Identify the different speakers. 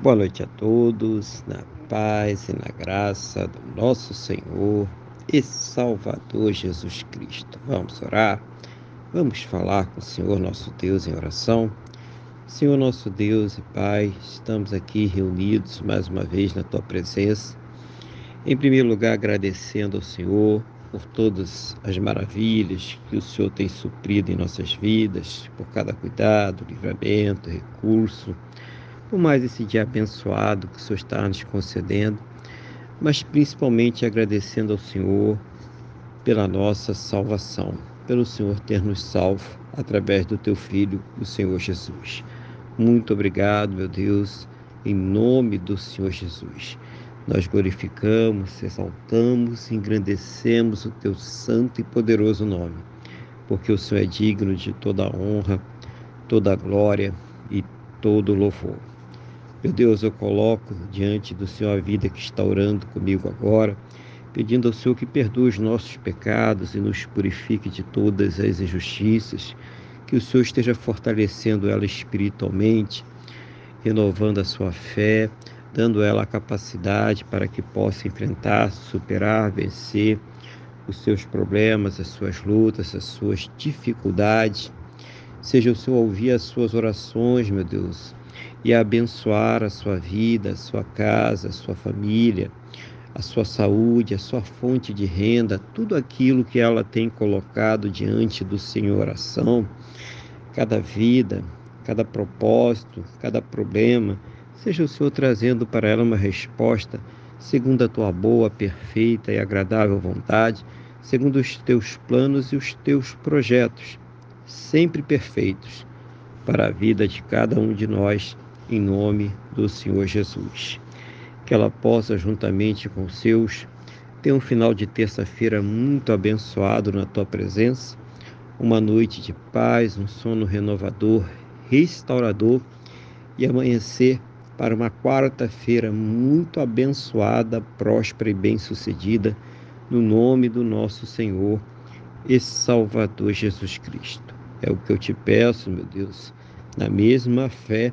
Speaker 1: Boa noite a todos, na paz e na graça do nosso Senhor e Salvador Jesus Cristo. Vamos orar, vamos falar com o Senhor nosso Deus em oração. Senhor nosso Deus e Pai, estamos aqui reunidos mais uma vez na Tua presença. Em primeiro lugar, agradecendo ao Senhor por todas as maravilhas que o Senhor tem suprido em nossas vidas, por cada cuidado, livramento, recurso por mais esse dia abençoado que o Senhor está nos concedendo, mas principalmente agradecendo ao Senhor pela nossa salvação, pelo Senhor ter nos salvo através do teu Filho, o Senhor Jesus. Muito obrigado, meu Deus, em nome do Senhor Jesus. Nós glorificamos, exaltamos, engrandecemos o teu santo e poderoso nome, porque o Senhor é digno de toda a honra, toda a glória e todo o louvor. Meu Deus, eu coloco diante do Senhor a vida que está orando comigo agora, pedindo ao Senhor que perdoe os nossos pecados e nos purifique de todas as injustiças, que o Senhor esteja fortalecendo ela espiritualmente, renovando a sua fé, dando ela a capacidade para que possa enfrentar, superar, vencer os seus problemas, as suas lutas, as suas dificuldades. Seja o Senhor ouvir as suas orações, meu Deus, e abençoar a sua vida, a sua casa, a sua família, a sua saúde, a sua fonte de renda, tudo aquilo que ela tem colocado diante do Senhor oração, cada vida, cada propósito, cada problema, seja o Senhor trazendo para ela uma resposta segundo a tua boa, perfeita e agradável vontade, segundo os teus planos e os teus projetos, sempre perfeitos para a vida de cada um de nós em nome do Senhor Jesus. Que ela possa, juntamente com os seus, ter um final de terça-feira muito abençoado na tua presença, uma noite de paz, um sono renovador, restaurador e amanhecer para uma quarta-feira muito abençoada, próspera e bem-sucedida, no nome do nosso Senhor e Salvador Jesus Cristo. É o que eu te peço, meu Deus, na mesma fé